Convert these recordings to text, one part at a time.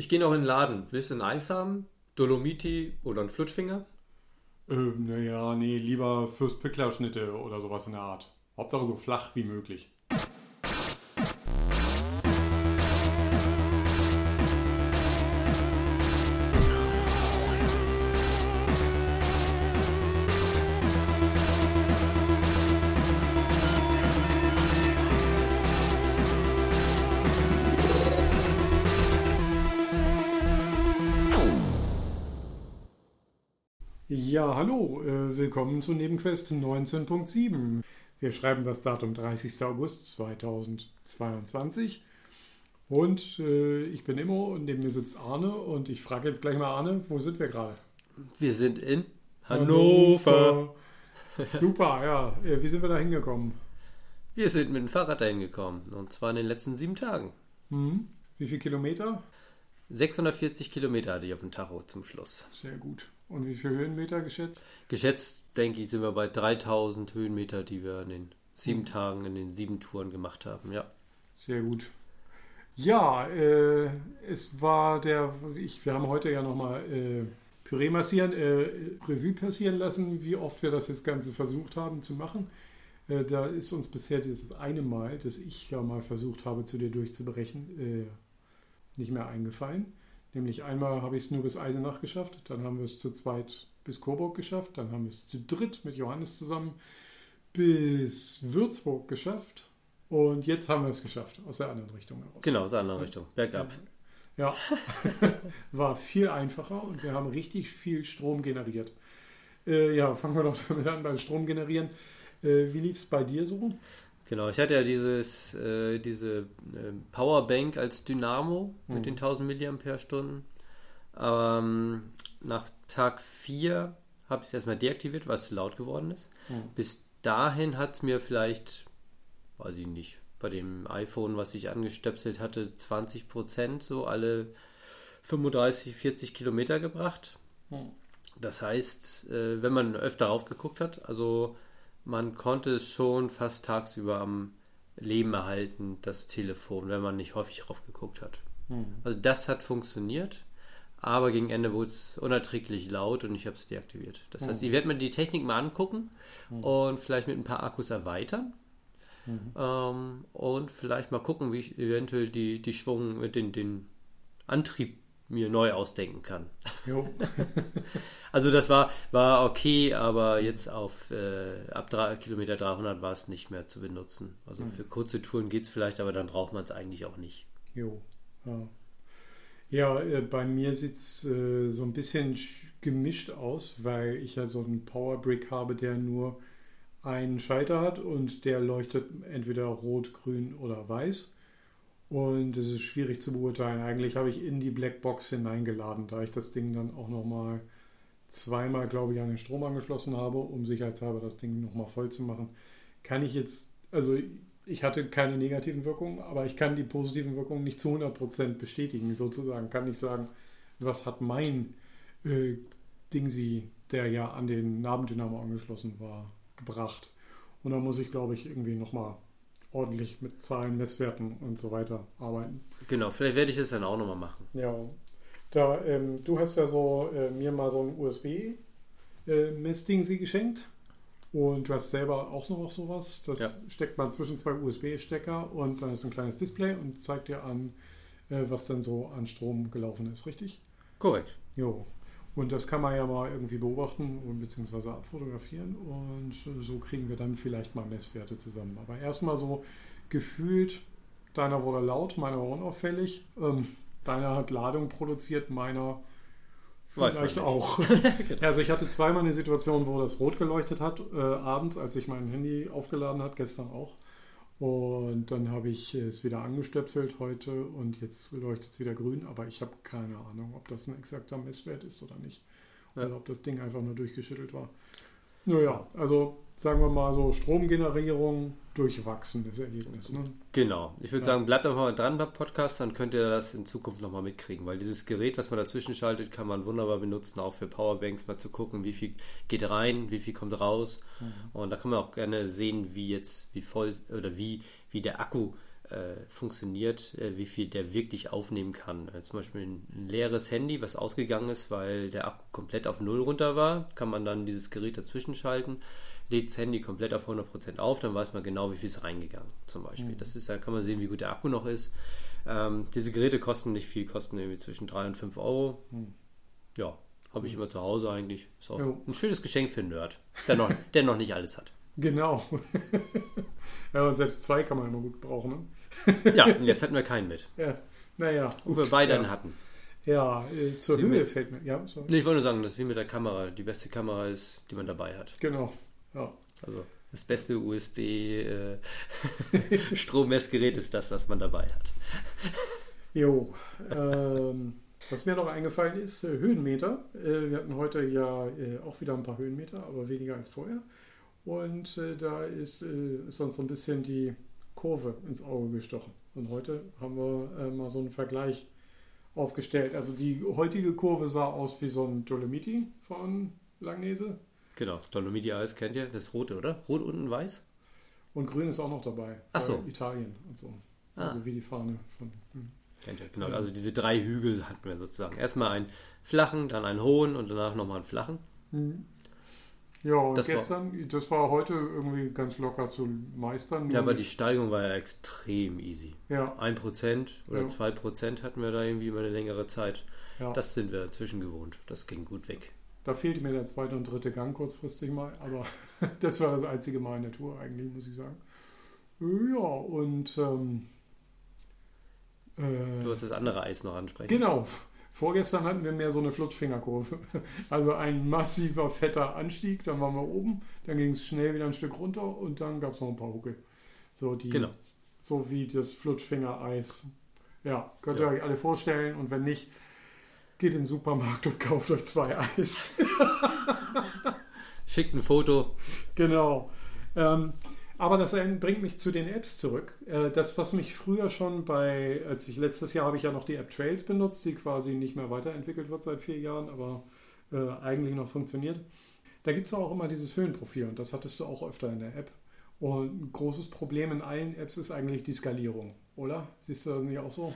Ich gehe noch in den Laden. Willst du ein Eis haben? Dolomiti oder ein Flutschfinger? Ähm, naja, nee, lieber Fürst Pickler Schnitte oder sowas in der Art. Hauptsache so flach wie möglich. Ja, hallo, äh, willkommen zu Nebenquest 19.7. Wir schreiben das Datum 30. August 2022 und äh, ich bin Immo und neben mir sitzt Arne und ich frage jetzt gleich mal Arne, wo sind wir gerade? Wir sind in Hannover. Hannover. Super, ja. Äh, Wie sind wir da hingekommen? Wir sind mit dem Fahrrad dahin gekommen. Und zwar in den letzten sieben Tagen. Hm? Wie viele Kilometer? 640 Kilometer hatte ich auf dem Tacho zum Schluss. Sehr gut. Und wie viele Höhenmeter geschätzt? Geschätzt, denke ich, sind wir bei 3000 Höhenmeter, die wir in den sieben Tagen, in den sieben Touren gemacht haben. Ja. Sehr gut. Ja, äh, es war der, ich, wir haben heute ja nochmal äh, Püree massieren, äh, Revue passieren lassen, wie oft wir das jetzt Ganze versucht haben zu machen. Äh, da ist uns bisher dieses eine Mal, das ich ja mal versucht habe, zu dir durchzubrechen, äh, nicht mehr eingefallen. Nämlich einmal habe ich es nur bis Eisenach geschafft, dann haben wir es zu zweit bis Coburg geschafft, dann haben wir es zu dritt mit Johannes zusammen bis Würzburg geschafft und jetzt haben wir es geschafft, aus der anderen Richtung heraus. Genau, aus der anderen Richtung. Bergab. Ja, war viel einfacher und wir haben richtig viel Strom generiert. Äh, ja, fangen wir doch damit an beim Strom generieren. Äh, wie lief es bei dir so? Genau, ich hatte ja dieses, äh, diese äh, Powerbank als Dynamo Mhm. mit den 1000 Milliampere-Stunden. Ähm, nach Tag 4 habe ich es erstmal deaktiviert, weil es zu laut geworden ist. Mhm. Bis dahin hat es mir vielleicht, weiß ich nicht, bei dem iPhone, was ich angestöpselt hatte, 20 Prozent so alle 35, 40 Kilometer gebracht. Hm. Das heißt, äh, wenn man öfter raufgeguckt hat, also man konnte es schon fast tagsüber am Leben erhalten, das Telefon, wenn man nicht häufig raufgeguckt hat. Hm. Also das hat funktioniert, aber gegen Ende wurde es unerträglich laut und ich habe es deaktiviert. Das heißt, ich werde mir die Technik mal angucken und vielleicht mit ein paar Akkus erweitern. Ähm, und vielleicht mal gucken, wie ich eventuell die, die Schwung mit den, den Antrieb mir neu ausdenken kann. Jo. Also das war, war okay, aber jetzt auf äh, ab drei, Kilometer 300 war es nicht mehr zu benutzen. Also für kurze Touren geht es vielleicht, aber dann braucht man es eigentlich auch nicht. Jo. Ja, ja äh, bei mir sieht es äh, so ein bisschen sch- gemischt aus, weil ich ja so einen Powerbrick habe, der nur einen Schalter hat und der leuchtet entweder rot, grün oder weiß. Und es ist schwierig zu beurteilen. Eigentlich habe ich in die Blackbox hineingeladen, da ich das Ding dann auch nochmal zweimal, glaube ich, an den Strom angeschlossen habe, um sicherheitshalber das Ding nochmal voll zu machen. Kann ich jetzt, also ich hatte keine negativen Wirkungen, aber ich kann die positiven Wirkungen nicht zu 100% bestätigen, sozusagen. Kann nicht sagen, was hat mein äh, Dingsi, der ja an den Nabendynamo angeschlossen war, gebracht. Und da muss ich, glaube ich, irgendwie nochmal ordentlich mit Zahlen, Messwerten und so weiter arbeiten. Genau, vielleicht werde ich es dann auch nochmal machen. Ja, da, ähm, du hast ja so äh, mir mal so ein USB-Messding sie geschenkt. Und du hast selber auch noch sowas. Das Ja. steckt man zwischen zwei USB-Stecker und dann ist ein kleines Display und zeigt dir an, äh, was dann so an Strom gelaufen ist, richtig? Korrekt. Jo. Und das kann man ja mal irgendwie beobachten und beziehungsweise abfotografieren und äh, so kriegen wir dann vielleicht mal Messwerte zusammen. Aber erstmal so gefühlt, deiner wurde laut, meiner war unauffällig. Ähm, deiner hat Ladung produziert, meiner vielleicht auch. also ich hatte zweimal eine Situation, wo das rot geleuchtet hat, äh, abends, als ich mein Handy aufgeladen hat, gestern auch. Und dann habe ich es wieder angestöpselt heute und jetzt leuchtet es wieder grün, aber ich habe keine Ahnung, ob das ein exakter Messwert ist oder nicht. Ja. Oder ob das Ding einfach nur durchgeschüttelt war. Naja, also sagen wir mal so Stromgenerierung, durchwachsenes Ergebnis. Ne? Genau. Ich würde Ja. sagen, bleibt einfach mal dran beim Podcast, dann könnt ihr das in Zukunft nochmal mitkriegen, weil dieses Gerät, was man dazwischen schaltet, kann man wunderbar benutzen, auch für Powerbanks mal zu gucken, wie viel geht rein, wie viel kommt raus. Und da kann man auch gerne sehen, wie jetzt, wie voll oder wie, wie der Akku äh, funktioniert, äh, wie viel der wirklich aufnehmen kann. Äh, zum Beispiel ein, leeres Handy, was ausgegangen ist, weil der Akku komplett auf Null runter war, kann man dann dieses Gerät dazwischen schalten, lädt das Handy komplett auf 100% auf, dann weiß man genau, wie viel ist reingegangen zum Beispiel. Mhm. Das ist, da kann man sehen, wie gut der Akku noch ist. Ähm, diese Geräte kosten nicht viel, kosten irgendwie zwischen 3 und 5 Euro. Mhm. Ja, habe ich immer zu Hause eigentlich. Ist auch jo. ein schönes Geschenk für einen Nerd, der noch, der noch nicht alles hat. Genau. ja, und selbst zwei kann man immer gut brauchen. Ne? ja, jetzt hatten wir keinen mit. Ja, naja. Wo wir beide ja. hatten. Ja, äh, zur Sie Höhe mit, fällt mir. Ja, sorry. Nee, ich wollte nur sagen, dass wie mit der Kamera die beste Kamera ist, die man dabei hat. Genau. Ja. Also das beste USB-Strommessgerät äh, ist das, was man dabei hat. Jo. Ähm, was mir noch eingefallen ist, äh, Höhenmeter. Äh, wir hatten heute ja äh, auch wieder ein paar Höhenmeter, aber weniger als vorher. Und äh, da ist, ist uns so ein bisschen die Kurve ins Auge gestochen. Und heute haben wir äh, mal so einen Vergleich aufgestellt. Also die heutige Kurve sah aus wie so ein Dolomiti von Langnese. Genau, Dolomiti-Eis kennt ihr, das rote, oder? Rot unten weiß? Und grün ist auch noch dabei. Ach so. Italien und so. Ah. Also wie die Fahne von. Hm. Kennt ihr, genau. Also diese drei Hügel hatten wir sozusagen. Erstmal einen flachen, dann einen hohen und danach nochmal einen flachen. Mhm. Ja, und das gestern, war, das war heute irgendwie ganz locker zu meistern. Ja, aber die Steigung war ja extrem easy. Ja. Ein Prozent oder zwei Prozent hatten wir da irgendwie über eine längere Zeit. Ja. Das sind wir inzwischen gewohnt. Das ging gut weg. Da fehlte mir der zweite und dritte Gang kurzfristig mal, aber das war das einzige Mal in der Tour eigentlich, muss ich sagen. Ja, und ähm, äh, du hast das andere Eis noch ansprechen. Genau, Vorgestern hatten wir mehr so eine Flutschfingerkurve. Also ein massiver, fetter Anstieg, dann waren wir oben, dann ging es schnell wieder ein Stück runter und dann gab es noch ein paar Huckel. So, die, genau. so wie das Flutschfingereis. Ja, könnt ihr ja. euch alle vorstellen und wenn nicht, geht in den Supermarkt und kauft euch zwei Eis. Schickt ein Foto. Genau. Ähm, aber das bringt mich zu den Apps zurück. Äh, das, was mich früher schon bei, als ich letztes Jahr habe ich ja noch die App Trails benutzt, die quasi nicht mehr weiterentwickelt wird seit vier Jahren, aber äh, eigentlich noch funktioniert. Da gibt es auch immer dieses Höhenprofil und das hattest du auch öfter in der App. Und ein großes Problem in allen Apps ist eigentlich die Skalierung, oder? Siehst du das nicht auch so?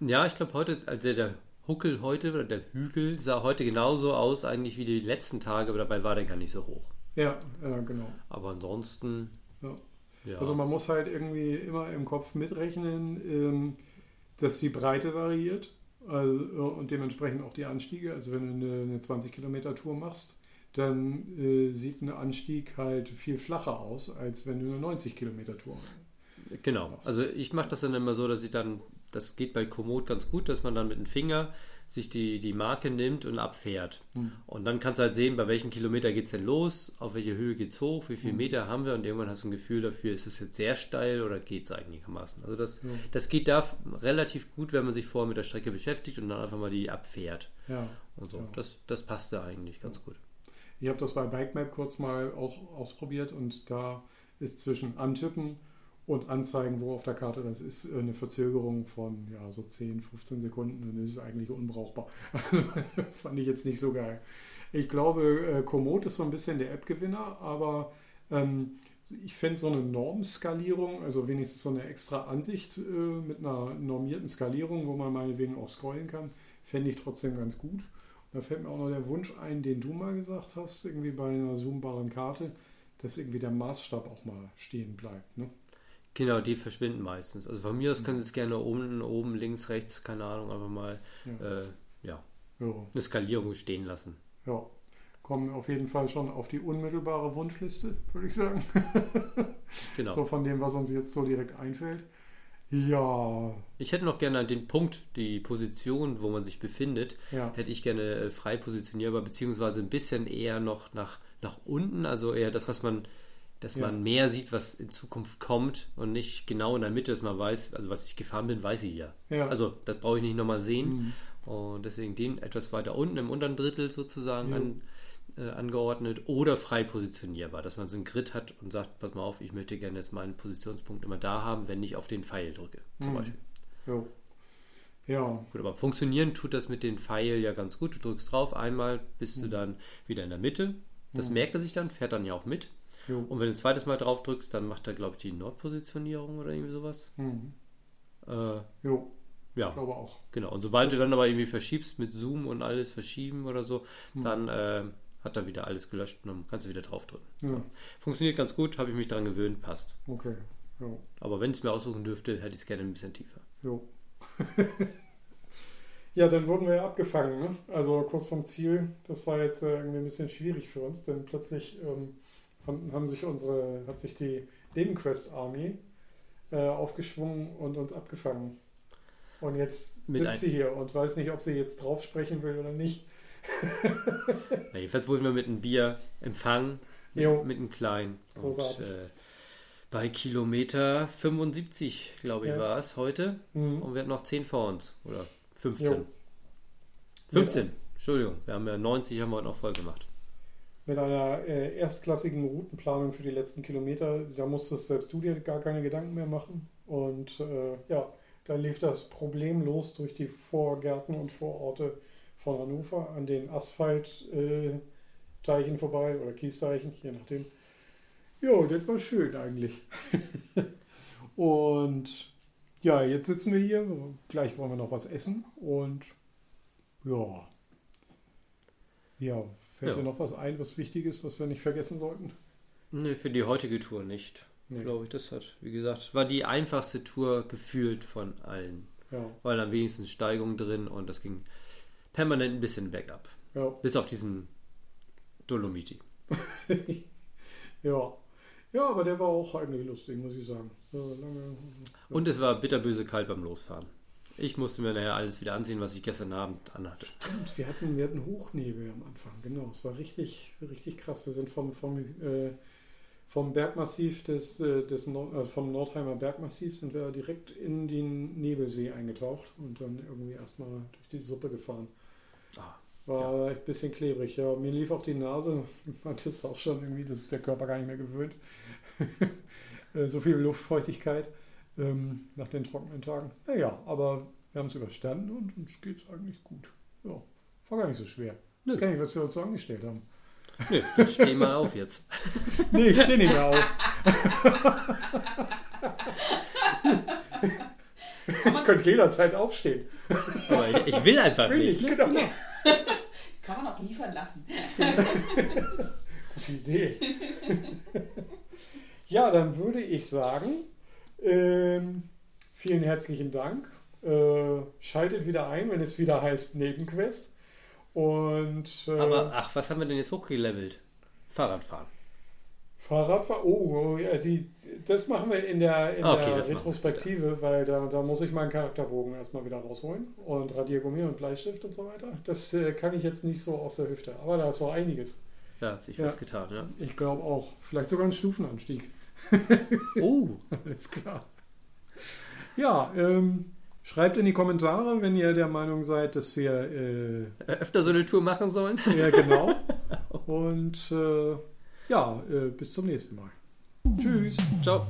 Ja, ich glaube heute, also der Huckel heute oder der Hügel sah heute genauso aus eigentlich wie die letzten Tage, aber dabei war der gar nicht so hoch. Ja, ja genau. Aber ansonsten ja. Ja. Also man muss halt irgendwie immer im Kopf mitrechnen, ähm, dass die Breite variiert also, und dementsprechend auch die Anstiege. Also wenn du eine, eine 20 Kilometer Tour machst, dann äh, sieht ein Anstieg halt viel flacher aus, als wenn du eine 90 Kilometer Tour machst. Genau. Also ich mache das dann immer so, dass ich dann, das geht bei Komoot ganz gut, dass man dann mit dem Finger sich die, die Marke nimmt und abfährt. Mhm. Und dann kannst du halt sehen, bei welchen Kilometer geht es denn los, auf welche Höhe geht es hoch, wie viele mhm. Meter haben wir und irgendwann hast du ein Gefühl dafür, ist es jetzt sehr steil oder geht es einigermaßen. Also das, ja. das geht da relativ gut, wenn man sich vorher mit der Strecke beschäftigt und dann einfach mal die abfährt. Ja. Und so. Ja. Das, das passt da eigentlich ganz gut. Ich habe das bei Bikemap kurz mal auch ausprobiert und da ist zwischen Antippen und anzeigen, wo auf der Karte das ist, äh, eine Verzögerung von ja, so 10, 15 Sekunden, dann ist es eigentlich unbrauchbar. Also, fand ich jetzt nicht so geil. Ich glaube, äh, Komoot ist so ein bisschen der App-Gewinner, aber ähm, ich fände so eine Normskalierung, also wenigstens so eine extra Ansicht äh, mit einer normierten Skalierung, wo man meinetwegen auch scrollen kann, fände ich trotzdem ganz gut. da fällt mir auch noch der Wunsch ein, den du mal gesagt hast, irgendwie bei einer zoombaren Karte, dass irgendwie der Maßstab auch mal stehen bleibt. Ne? Genau, die verschwinden meistens. Also von mir aus können sie es gerne oben, oben, links, rechts, keine Ahnung, einfach mal ja. Äh, ja, ja. eine Skalierung stehen lassen. Ja, kommen auf jeden Fall schon auf die unmittelbare Wunschliste, würde ich sagen. genau. So von dem, was uns jetzt so direkt einfällt. Ja. Ich hätte noch gerne den Punkt, die Position, wo man sich befindet, ja. hätte ich gerne äh, frei positionierbar, beziehungsweise ein bisschen eher noch nach, nach unten, also eher das, was man dass ja. man mehr sieht, was in Zukunft kommt und nicht genau in der Mitte, dass man weiß, also was ich gefahren bin, weiß ich ja. ja. Also das brauche ich nicht nochmal sehen. Mhm. Und deswegen den etwas weiter unten im unteren Drittel sozusagen ja. an, äh, angeordnet oder frei positionierbar, dass man so einen Grid hat und sagt, pass mal auf, ich möchte gerne jetzt meinen Positionspunkt immer da haben, wenn ich auf den Pfeil drücke, zum mhm. Beispiel. Jo. Ja. Gut, aber funktionieren tut das mit dem Pfeil ja ganz gut. Du drückst drauf, einmal bist mhm. du dann wieder in der Mitte. Das mhm. merkt er sich dann, fährt dann ja auch mit. Jo. Und wenn du ein zweites Mal drauf drückst, dann macht er, glaube ich, die Nordpositionierung oder irgendwie sowas. Mhm. Äh, Jo, ja, ich glaube auch. genau. Und sobald du dann aber irgendwie verschiebst mit Zoom und alles verschieben oder so, Hm. dann äh, hat er wieder alles gelöscht und dann kannst du wieder draufdrücken. Ja, Funktioniert ganz gut, habe ich mich daran gewöhnt, passt. okay. Jo, Aber wenn ich es mir aussuchen dürfte, hätte ich es gerne ein bisschen tiefer. jo. ja, dann wurden wir ja abgefangen, ne? Also kurz vom Ziel. Das war jetzt äh, irgendwie ein bisschen schwierig für uns, denn plötzlich ähm, haben, haben sich unsere, hat sich die Nebenquest Army äh, aufgeschwungen und uns abgefangen. Und jetzt Mit sitzt sie hier und weiß nicht, ob sie jetzt drauf sprechen will oder nicht. Ja, jedenfalls wurden wir mit einem Bier empfangen, mit, mit einem kleinen. Und, Großartig. äh, bei Kilometer 75, glaube ich, Ja. war es heute. Mhm. Und wir hatten noch 10 vor uns. Oder 15. Jo. 15, Entschuldigung. Wir haben ja 90 haben wir heute noch voll gemacht. Mit einer äh, erstklassigen Routenplanung für die letzten Kilometer. Da musstest selbst du dir gar keine Gedanken mehr machen. Und äh, ja, da lief das problemlos durch die Vorgärten und Vororte von Hannover an den Asphaltteichen äh, vorbei oder Kiesteichen, je nachdem. Ja, das war schön eigentlich. und ja, jetzt sitzen wir hier. Gleich wollen wir noch was essen. Und ja. Ja, fällt Ja. dir noch was ein, was wichtig ist, was wir nicht vergessen sollten? Nee, für die heutige Tour nicht. Nee. Glaube ich, das hat, wie gesagt, war die einfachste Tour gefühlt von allen. Ja, Weil am wenigsten Steigung drin und das ging permanent ein bisschen bergab. ja, Bis auf diesen Dolomiti. ja. Ja, aber der war auch eigentlich lustig, muss ich sagen. Lange, Und es war bitterböse kalt beim Losfahren. Ich musste mir nachher alles wieder anziehen, was ich gestern Abend anhatte. Und wir hatten, wir hatten Hochnebel am Anfang, genau. Es war richtig, richtig krass. Wir sind vom, vom, äh, vom Bergmassiv des, äh, des Nord, äh, vom Nordheimer Bergmassiv sind wir direkt in den Nebelsee eingetaucht und dann irgendwie erstmal durch die Suppe gefahren. Ah, War echt ein bisschen klebrig, ja. Mir lief auch die Nase. Man ist auch schon irgendwie, das ist der Körper gar nicht mehr gewöhnt. Äh, so viel Luftfeuchtigkeit ähm, nach den trockenen Tagen. Naja, aber wir haben es überstanden und uns geht es eigentlich gut. Ja, war gar nicht so schwer. Ich Nö. gar nicht, was wir uns so angestellt haben. Nö, dann steh mal auf jetzt. Nee, ich stehe nicht mehr auf. Ich könnte jederzeit aufstehen. Aber ich, ich will einfach Will nicht. ich, genau. Kann man auch liefern lassen. Gute Idee. ja, dann würde ich sagen, ähm, vielen herzlichen Dank. Äh, schaltet wieder ein, wenn es wieder heißt Nebenquest. Und äh, Aber ach, was haben wir denn jetzt hochgelevelt? Fahrradfahren. Fahrradfahren, oh, oh, ja, die, das machen wir in der, in Okay, der Retrospektive, weil da, da muss ich meinen Charakterbogen erstmal wieder rausholen und Radiergummi und Bleistift und so weiter. Das äh, kann ich jetzt nicht so aus der Hüfte, aber da ist noch einiges. Da hat sich Ja. was getan, ja. Ich glaube auch. Vielleicht sogar ein Stufenanstieg. Oh, Alles klar. Ja, ähm, schreibt in die Kommentare, wenn ihr der Meinung seid, dass wir. Äh, öfter so eine Tour machen sollen? ja, genau. Und äh, ja, äh, bis zum nächsten Mal. Tschüss. Ciao.